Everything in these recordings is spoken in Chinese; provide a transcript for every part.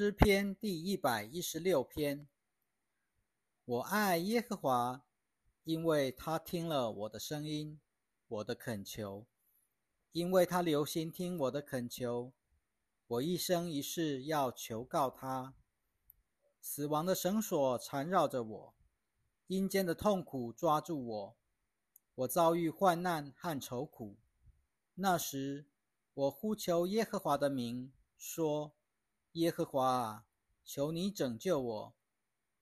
诗篇第一百一十六篇。我爱耶和华，因为他听了我的声音，我的恳求，因为他留心听我的恳求。我一生一世要求告他。死亡的绳索缠绕着我，阴间的痛苦抓住我，我遭遇患难和愁苦。那时，我呼求耶和华的名，说。耶和华啊，求你拯救我！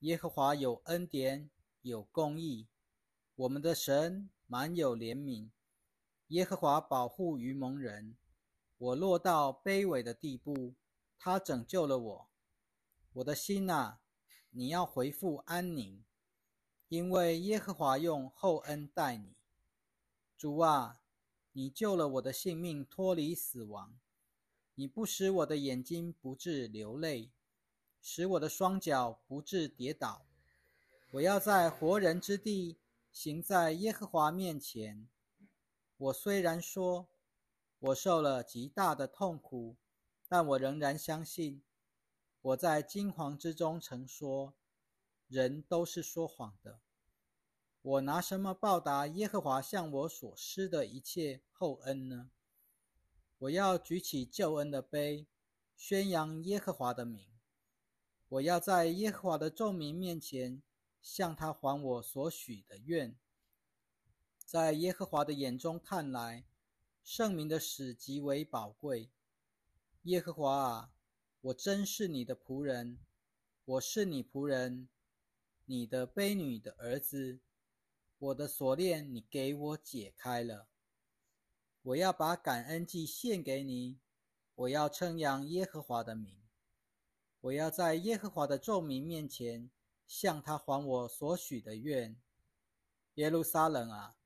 耶和华有恩典，有公义，我们的神满有怜悯。耶和华保护愚蒙人，我落到卑微的地步，他拯救了我。我的心啊，你要回复安宁，因为耶和华用厚恩待你。主啊，你救了我的性命，脱离死亡。你不使我的眼睛不致流泪，使我的双脚不致跌倒。我要在活人之地行在耶和华面前。我虽然说，我受了极大的痛苦，但我仍然相信。我在惊惶之中曾说，人都是说谎的。我拿什么报答耶和华向我所施的一切厚恩呢？我要举起救恩的杯，宣扬耶和华的名。我要在耶和华的众民面前向他还我所许的愿。在耶和华的眼中看来，圣明的使极为宝贵。耶和华啊，我真是你的仆人，我是你仆人，你的卑女的儿子。我的锁链你给我解开了。我要把感恩祭献给你，我要称扬耶和华的名，我要在耶和华的众民面前向他还我所许的愿。耶路撒冷啊，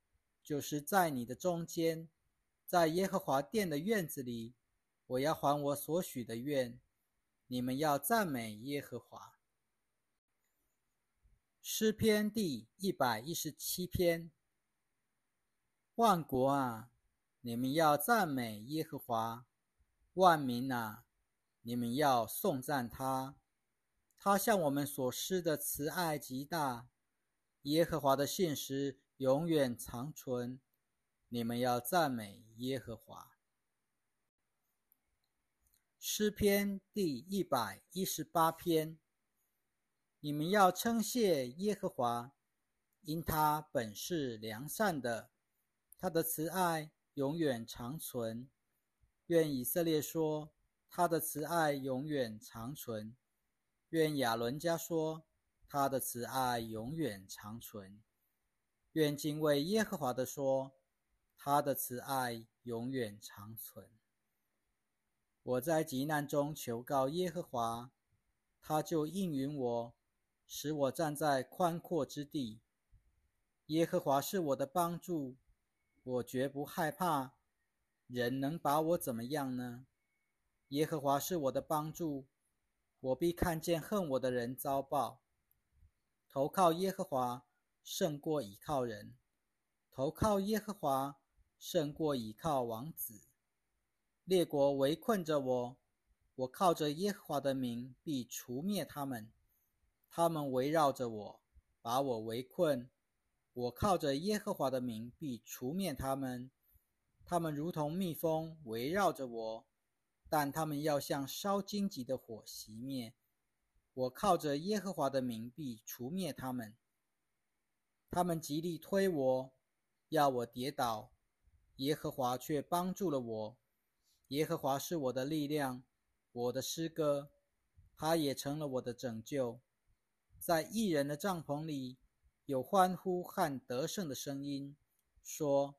就是在你的中间，在耶和华殿的院子里，我要还我所许的愿。你们要赞美耶和华。诗篇第一百一十七篇，万国啊！你们要赞美耶和华，万民啊！你们要颂赞他，他向我们所施的慈爱极大。耶和华的信实永远长存。你们要赞美耶和华。诗篇第一百一十八篇。你们要称谢耶和华，因他本是良善的，他的慈爱。永远长存。愿以色列说，他的慈爱永远长存。愿亚伦家说，他的慈爱永远长存。愿敬畏耶和华的说，他的慈爱永远长存。我在急难中求告耶和华，他就应允我，使我站在宽阔之地。耶和华是我的帮助。我绝不害怕，人能把我怎么样呢？耶和华是我的帮助，我必看见恨我的人遭报。投靠耶和华胜过倚靠人，投靠耶和华胜过倚靠王子。列国围困着我，我靠着耶和华的名必除灭他们。他们围绕着我，把我围困。我靠着耶和华的名必除灭他们，他们如同蜜蜂围绕着我，但他们要像烧荆棘的火熄灭。我靠着耶和华的名必除灭他们，他们极力推我，要我跌倒，耶和华却帮助了我。耶和华是我的力量，我的诗歌，他也成了我的拯救，在异人的帐篷里。有欢呼和得胜的声音，说：“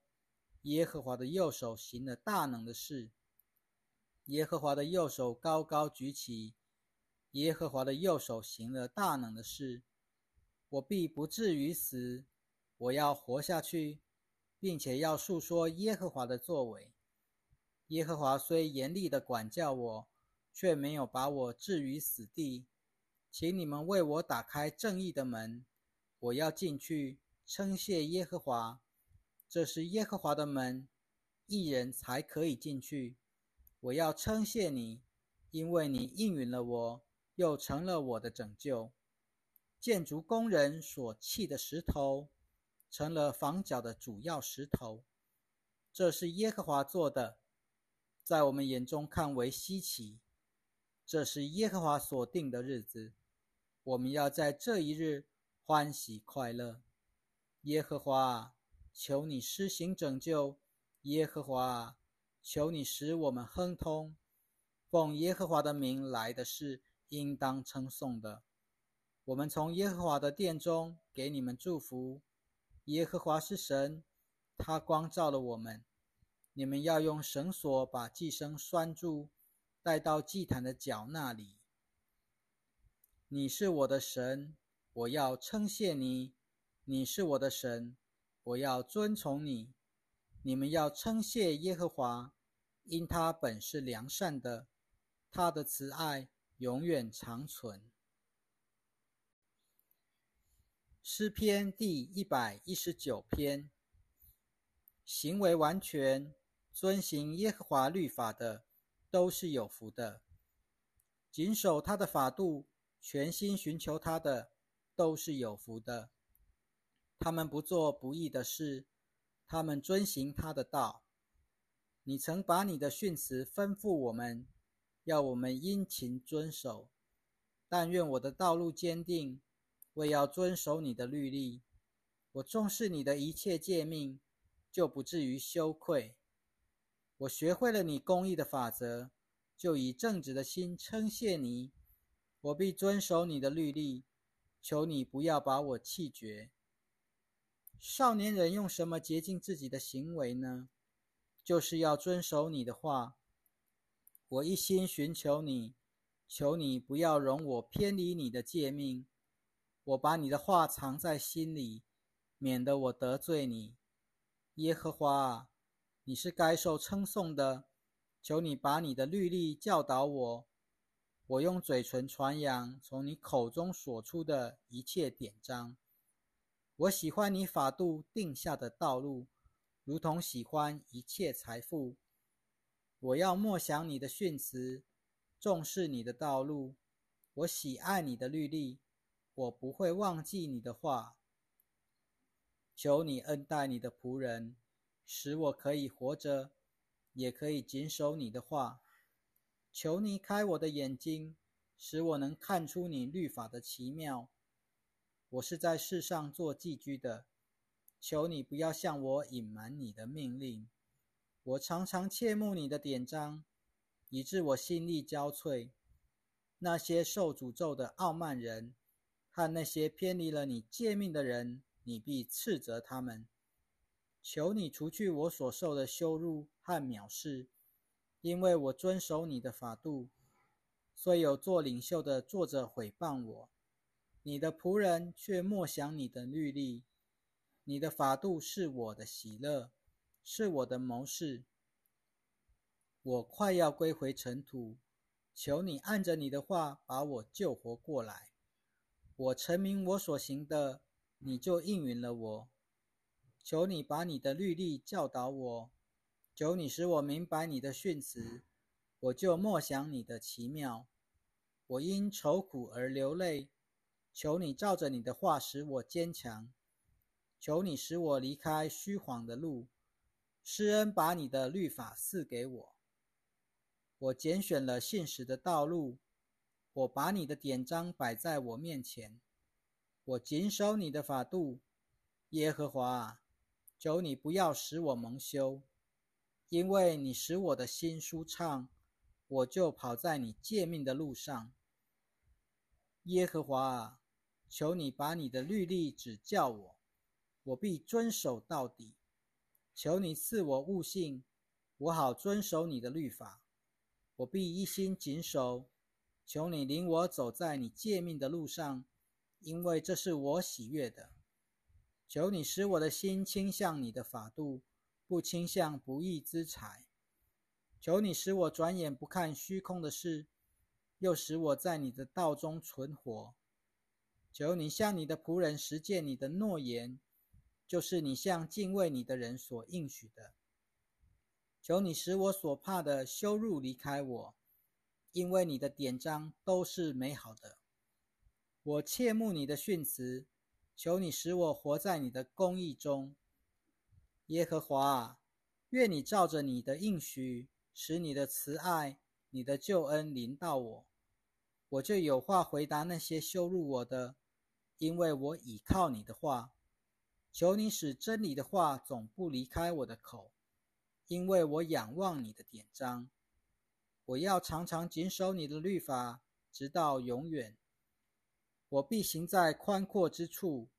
耶和华的右手行了大能的事。耶和华的右手高高举起，耶和华的右手行了大能的事。我必不至于死，我要活下去，并且要述说耶和华的作为。耶和华虽严厉的管教我，却没有把我置于死地。请你们为我打开正义的门。”我要进去称谢耶和华，这是耶和华的门，一人才可以进去。我要称谢你，因为你应允了我，又成了我的拯救。建筑工人所砌的石头，成了房角的主要石头。这是耶和华做的，在我们眼中看为稀奇。这是耶和华所定的日子，我们要在这一日欢喜快乐。耶和华，求你施行拯救；耶和华，求你使我们亨通。奉耶和华的名来的是应当称颂的。我们从耶和华的殿中给你们祝福。耶和华是神，他光照了我们。你们要用绳索把寄生拴住，带到祭坛的脚那里。你是我的神，我要称谢你；你是我的神，我要尊崇你。你们要称谢耶和华，因他本是良善的，他的慈爱永远长存。诗篇第一百一十九篇：行为完全、遵行耶和华律法的，都是有福的；谨守他的法度、全心寻求他的，都是有福的。他们不做不义的事，他们遵行他的道。你曾把你的训词吩咐我们，要我们殷勤遵守。但愿我的道路坚定。为要遵守你的律例，我重视你的一切诫命，就不至于羞愧。我学会了你公义的法则，就以正直的心称谢你。我必遵守你的律例，求你不要把我弃绝。少年人用什么洁净自己的行为呢？就是要遵守你的话。我一心寻求你，求你不要容我偏离你的诫命。我把你的话藏在心里，免得我得罪你。耶和华，你是该受称颂的。求你把你的律例教导我，我用嘴唇传扬从你口中所出的一切典章。我喜欢你法度定下的道路，如同喜欢一切财富。我要默想你的训词，重视你的道路。我喜爱你的律例。我不会忘记你的话。求你恩待你的仆人，使我可以活着，也可以谨守你的话。求你开我的眼睛，使我能看出你律法的奇妙。我是在世上做寄居的，求你不要向我隐瞒你的命令。我常常切慕你的典章，以致我心力交瘁。那些受诅咒的傲慢人。和那些偏离了你诫命的人，你必斥责他们。求你除去我所受的羞辱和藐视，因为我遵守你的法度。虽有做领袖的作者毁谤我，你的仆人却默想你的律例。你的法度是我的喜乐，是我的谋士。我快要归回尘土，求你按着你的话把我救活过来。我成名我所行的，你就应允了我。求你把你的律例教导我，求你使我明白你的训词，我就默想你的奇妙。我因愁苦而流泪，求你照着你的话使我坚强。求你使我离开虚谎的路，施恩把你的律法赐给我。我拣选了信实的道路。我把你的典章摆在我面前，我谨守你的法度，耶和华，求你不要使我蒙羞，因为你使我的心舒畅，我就跑在你诫命的路上。耶和华啊，求你把你的律例指教我，我必遵守到底。求你赐我悟性，我好遵守你的律法，我必一心谨守。求你领我走在你诫命的路上，因为这是我喜悦的。求你使我的心倾向你的法度，不倾向不义之财。求你使我转眼不看虚空的事，又使我在你的道中存活。求你向你的仆人实践你的诺言，就是你向敬畏你的人所应许的。求你使我所怕的羞辱离开我。因为你的典章都是美好的。我切慕你的训词，求你使我活在你的公义中。耶和华，愿你照着你的应许，使你的慈爱、你的救恩临到我，我就有话回答那些羞辱我的，因为我倚靠你的话。求你使真理的话总不离开我的口，因为我仰望你的典章。我要常常谨守你的律法，直到永远。我必行在宽阔之处，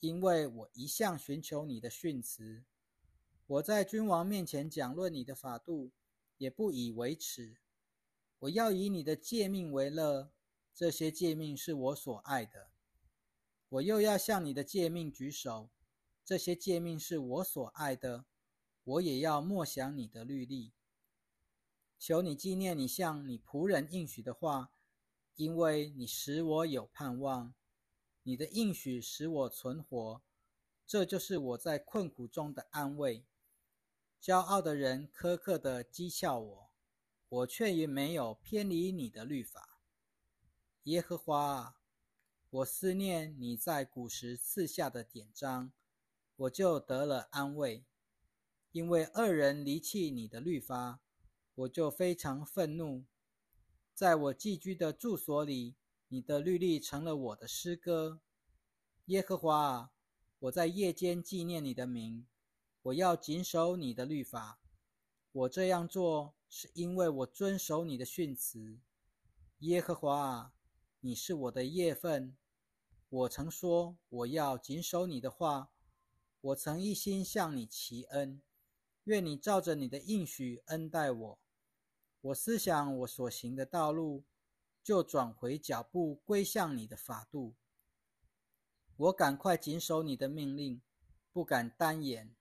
因为我一向寻求你的训词。我在君王面前讲论你的法度，也不以为耻。我要以你的诫命为乐，这些诫命是我所爱的。我又要向你的诫命举手。这些诫命是我所爱的，我也要默想你的律例。求你纪念你向你仆人应许的话，因为你使我有盼望，你的应许使我存活，这就是我在困苦中的安慰。骄傲的人苛刻的讥笑我，我却也没有偏离你的律法。耶和华啊，我思念你在古时赐下的典章。我就得了安慰，因为二人离弃你的律法，我就非常愤怒。在我寄居的住所里，你的律例成了我的诗歌。耶和华啊，我在夜间纪念你的名，我要谨守你的律法。我这样做是因为我遵守你的训词。耶和华啊，你是我的业份。我曾说我要谨守你的话。我曾一心向你祈恩，愿你照着你的应许恩待我。我思想我所行的道路，就转回脚步归向你的法度。我赶快谨守你的命令，不敢单言。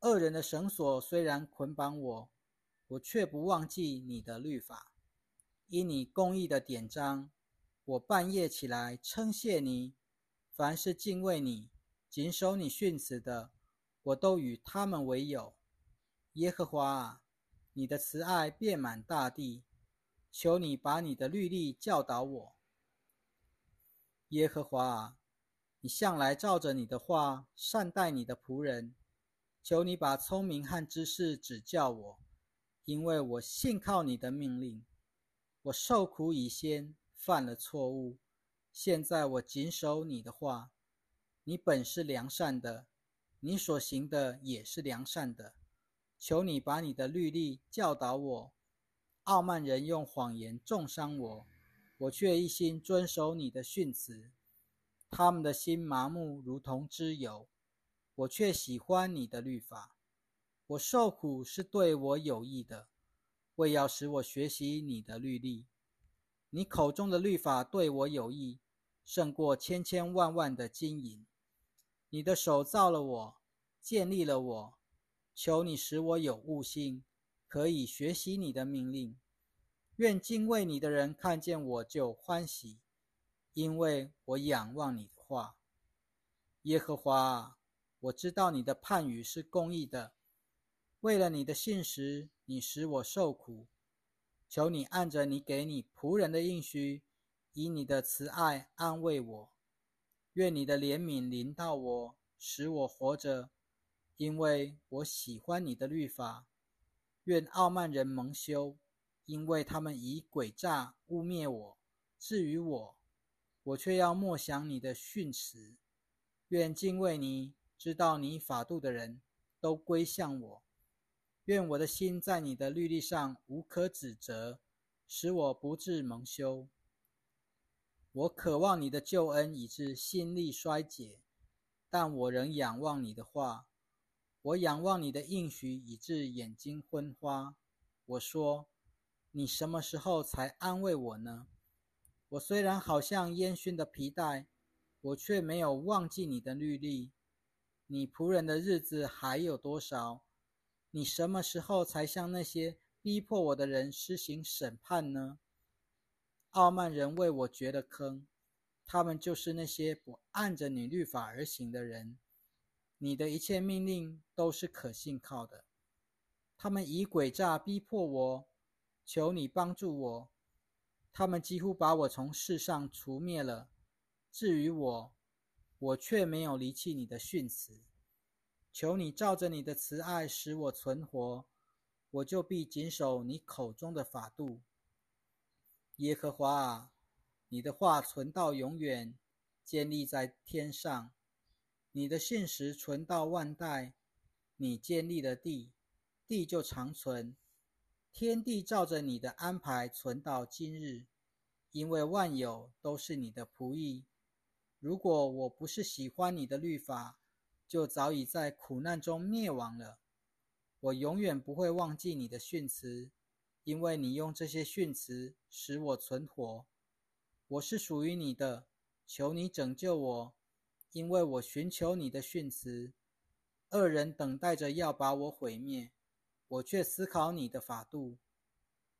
恶人的绳索虽然捆绑我，我却不忘记你的律法。因你公义的典章，我半夜起来称谢你。凡是敬畏你。谨守你训词的，我都与他们为友。耶和华啊，你的慈爱遍满大地，求你把你的律例教导我。耶和华啊，你向来照着你的话善待你的仆人，求你把聪明和知识指教我，因为我信靠你的命令。我受苦以先，犯了错误，现在我谨守你的话。你本是良善的，你所行的也是良善的。求你把你的律例教导我。傲慢人用谎言重伤我，我却一心遵守你的训词。他们的心麻木，如同脂油，我却喜欢你的律法。我受苦是对我有益的，为要使我学习你的律例。你口中的律法对我有益，胜过千千万万的金银。你的手造了我，建立了我，求你使我有悟性，可以学习你的命令。愿敬畏你的人看见我就欢喜，因为我仰望你的话。耶和华，我知道你的判语是公义的。为了你的信实，你使我受苦。求你按着你给你仆人的应许，以你的慈爱安慰我。愿你的怜悯临到我，使我活着，因为我喜欢你的律法。愿傲慢人蒙羞，因为他们以诡诈污蔑我。至于我，我却要默想你的训词。愿敬畏你、知道你法度的人都归向我。愿我的心在你的律例上无可指责，使我不致蒙羞。我渴望你的救恩，以致心力衰竭，但我仍仰望你的话。我仰望你的应许，以致眼睛昏花。我说：你什么时候才安慰我呢？我虽然好像烟熏的皮带，我却没有忘记你的律例。你仆人的日子还有多少？你什么时候才向那些逼迫我的人施行审判呢？傲慢人为我掘的坑，他们就是那些不按着你律法而行的人。你的一切命令都是可信靠的。他们以诡诈逼迫我，求你帮助我，他们几乎把我从世上除灭了。至于我，我却没有离弃你的训词。求你照着你的慈爱使我存活，我就必谨守你口中的法度。耶和华啊，你的话存到永远，建立在天上。你的信实存到万代，你建立的地，地就长存。天地照着你的安排存到今日，因为万有都是你的仆役。如果我不是喜欢你的律法，就早已在苦难中灭亡了。我永远不会忘记你的训词，因为你用这些训词使我存活。我是属于你的，求你拯救我，因为我寻求你的训词。恶人等待着要把我毁灭，我却思考你的法度。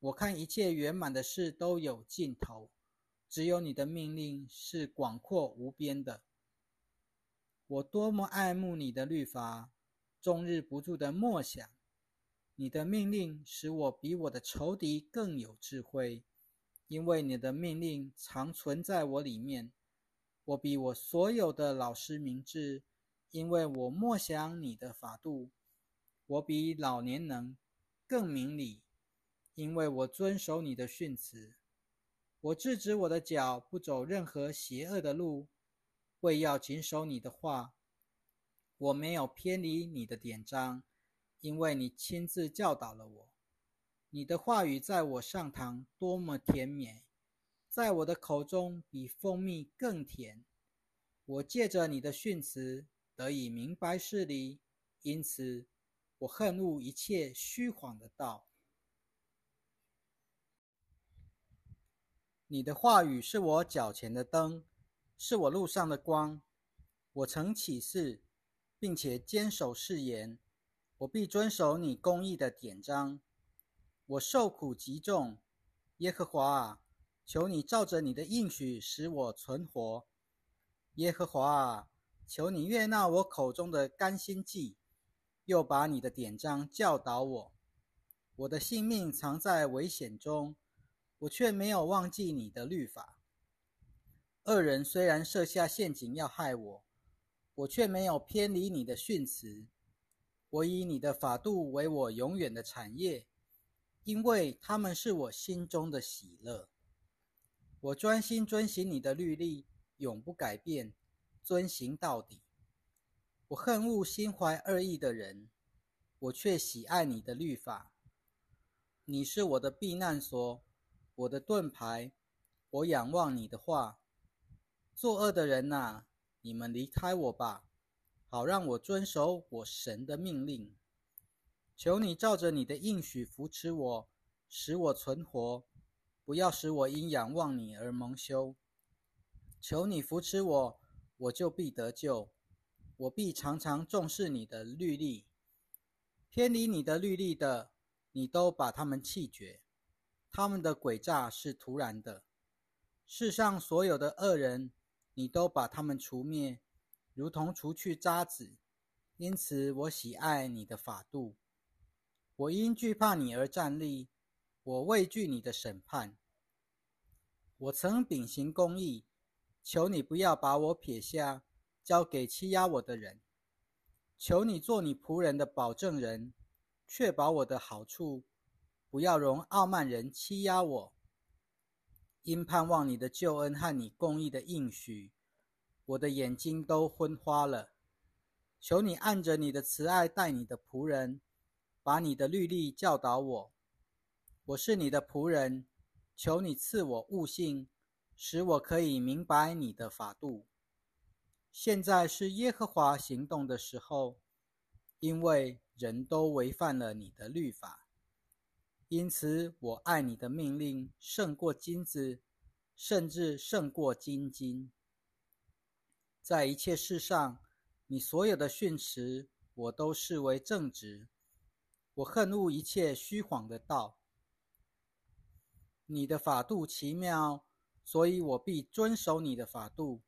我看一切圆满的事都有尽头。只有你的命令是广阔无边的。我多么爱慕你的律法，终日不住的默想。你的命令使我比我的仇敌更有智慧，因为你的命令常存在我里面。我比我所有的老师明智，因为我默想你的法度。我比老年能更明理，因为我遵守你的训词。我制止我的脚不走任何邪恶的路，为要谨守你的话。我没有偏离你的典章，因为你亲自教导了我。你的话语在我上堂多么甜美，在我的口中比蜂蜜更甜。我借着你的训词得以明白事理，因此我恨恶一切虚谎的道。你的话语是我脚前的灯，是我路上的光。我曾起誓，并且坚守誓言，我必遵守你公义的典章。我受苦极重，耶和华啊，求你照着你的应许使我存活。耶和华啊，求你悦纳我口中的甘心祭，又把你的典章教导我。我的性命藏在危险中。我却没有忘记你的律法。恶人虽然设下陷阱要害我，我却没有偏离你的训词。我以你的法度为我永远的产业，因为他们是我心中的喜乐。我专心遵行你的律例，永不改变，遵行到底。我恨恶心怀恶意的人，我却喜爱你的律法。你是我的避难所。我的盾牌，我仰望你的话。作恶的人呐，你们离开我吧，好让我遵守我神的命令。求你照着你的应许扶持我，使我存活，不要使我因仰望你而蒙羞。求你扶持我，我就必得救。我必常常重视你的律例。偏离你的律例的，你都把他们弃绝。他们的诡诈是突然的，世上所有的恶人，你都把他们除灭，如同除去渣子。因此，我喜爱你的法度。我因惧怕你而站立，我畏惧你的审判。我曾秉行公义，求你不要把我撇下，交给欺压我的人。求你做你仆人的保证人，确保我的好处。不要容傲慢人欺压我，因盼望你的救恩和你公义的应许，我的眼睛都昏花了。求你按着你的慈爱待你的仆人，把你的律例教导我。我是你的仆人，求你赐我悟性，使我可以明白你的法度。现在是耶和华行动的时候，因为人都违反了你的律法。因此，我爱你的命令胜过金子，甚至胜过金金。在一切事上，你所有的训词，我都视为正直。我恨恶一切虚谎的道。你的法度奇妙，所以我必遵守你的法度。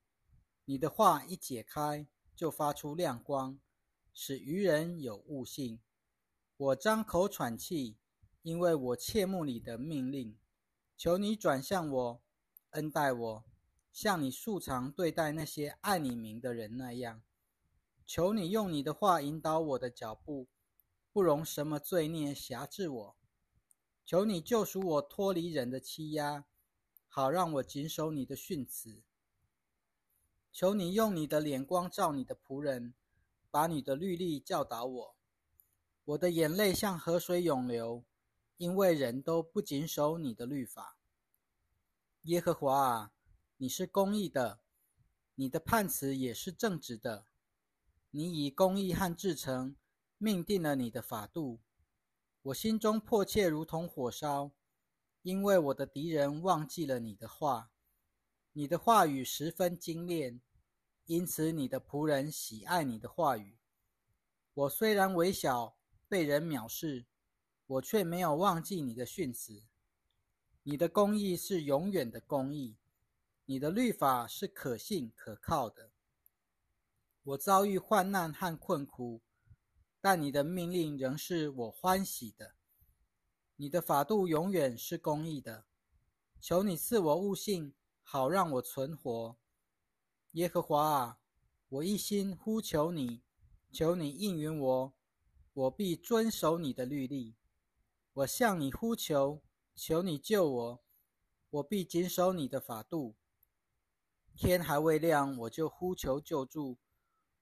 你的话一解开，就发出亮光，使愚人有悟性。我张口喘气。因为我切慕你的命令，求你转向我，恩待我，像你素常对待那些爱你名的人那样。求你用你的话引导我的脚步，不容什么罪孽辖制我。求你救赎我脱离人的欺压，好让我谨守你的训词。求你用你的脸光照你的仆人，把你的律例教导我。我的眼泪像河水涌流，因为人都不谨守你的律法。耶和华啊，你是公义的，你的判词也是正直的。你以公义和至诚命定了你的法度，我心中迫切如同火烧，因为我的敌人忘记了你的话。你的话语十分精炼，因此你的仆人喜爱你的话语。我虽然微小，被人藐视，我却没有忘记你的训词。你的公义是永远的公义，你的律法是可信可靠的。我遭遇患难和困苦，但你的命令仍是我欢喜的。你的法度永远是公义的。求你赐我悟性，好让我存活。耶和华啊，我一心呼求你，求你应允我，我必遵守你的律例。我向你呼求，求你救我，我必谨守你的法度。天还未亮，我就呼求救助。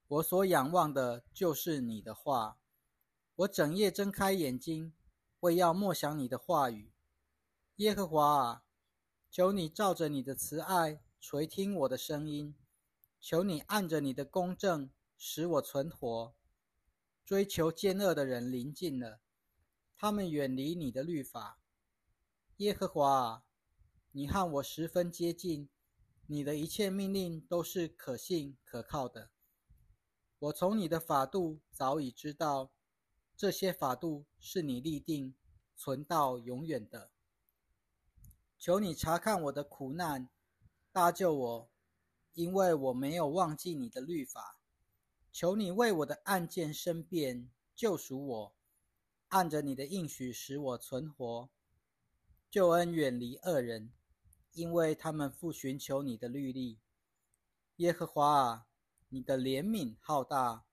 我所仰望的就是你的话，我整夜睁开眼睛，为要默想你的话语。耶和华啊，求你照着你的慈爱垂听我的声音，求你按着你的公正使我存活。追求奸恶的人临近了，他们远离你的律法。耶和华，你和我十分接近，你的一切命令都是可信可靠的。我从你的法度早已知道，这些法度是你立定、存到永远的。求你查看我的苦难，搭救我，因为我没有忘记你的律法。求你为我的案件申辩，救赎我，按着你的应许使我存活。救恩远离恶人，因为他们不寻求你的律例。耶和华啊！你的怜悯浩大，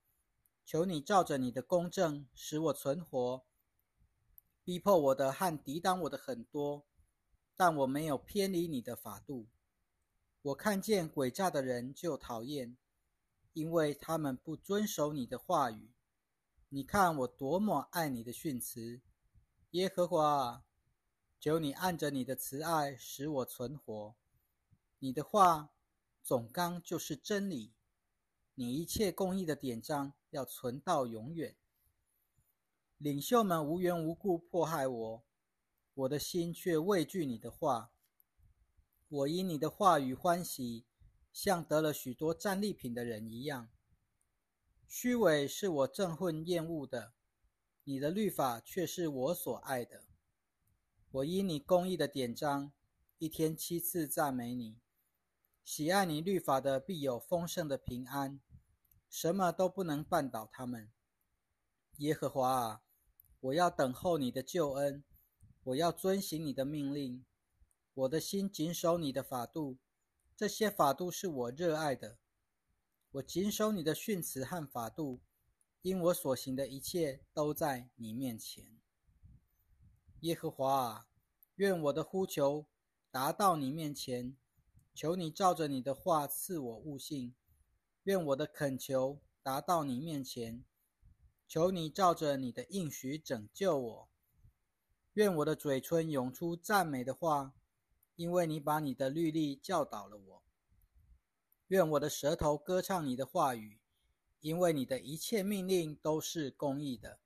求你照着你的公正使我存活。逼迫我的和抵挡我的很多，但我没有偏离你的法度。我看见诡诈的人就讨厌，因为他们不遵守你的话语。你看我多么爱你的训词，耶和华，求你按着你的慈爱使我存活。你的话总纲就是真理。你一切公义的典章要存到永远。领袖们无缘无故迫害我，我的心却畏惧你的话。我因你的话语欢喜，像得了许多战利品的人一样。虚伪是我憎恨厌恶的，你的律法却是我所爱的。我因你公义的典章，一天七次赞美你。喜爱你律法的，必有丰盛的平安。什么都不能绊倒他们。耶和华啊，我要等候你的救恩，我要遵行你的命令。我的心谨守你的法度，这些法度是我热爱的。我谨守你的训词和法度，因我所行的一切都在你面前。耶和华啊，愿我的呼求达到你面前，求你照着你的话赐我悟性。愿我的恳求达到你面前，求你照着你的应许拯救我。愿我的嘴唇涌出赞美的话，因为你把你的律例教导了我。愿我的舌头歌唱你的话语，因为你的一切命令都是公义的。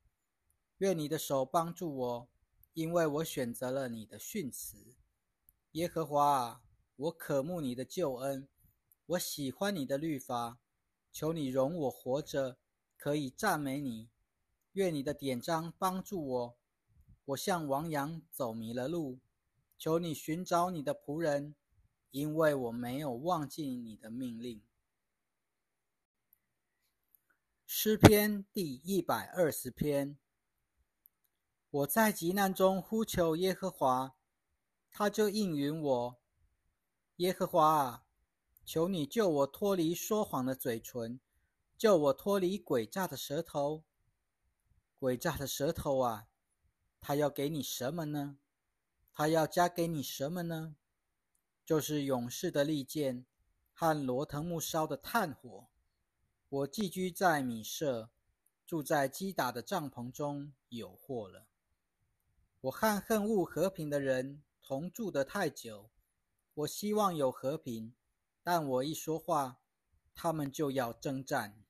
愿你的手帮助我，因为我选择了你的训词。耶和华啊，我渴慕你的救恩，我喜欢你的律法。求你容我活着，可以赞美你。愿你的典章帮助我。我像亡羊走迷了路，求你寻找你的仆人，因为我没有忘记你的命令。诗篇第一百二十篇。我在急难中呼求耶和华，他就应允我：“耶和华啊，求你救我脱离说谎的嘴唇，救我脱离诡诈的舌头。诡诈的舌头啊，他要给你什么呢？他要加给你什么呢？就是勇士的利剑和罗藤木烧的炭火。我寄居在米舍，住在基达的帐篷中，有祸了。我和恨恶和平的人。”同住的太久，我希望有和平，但我一说话，他们就要征战。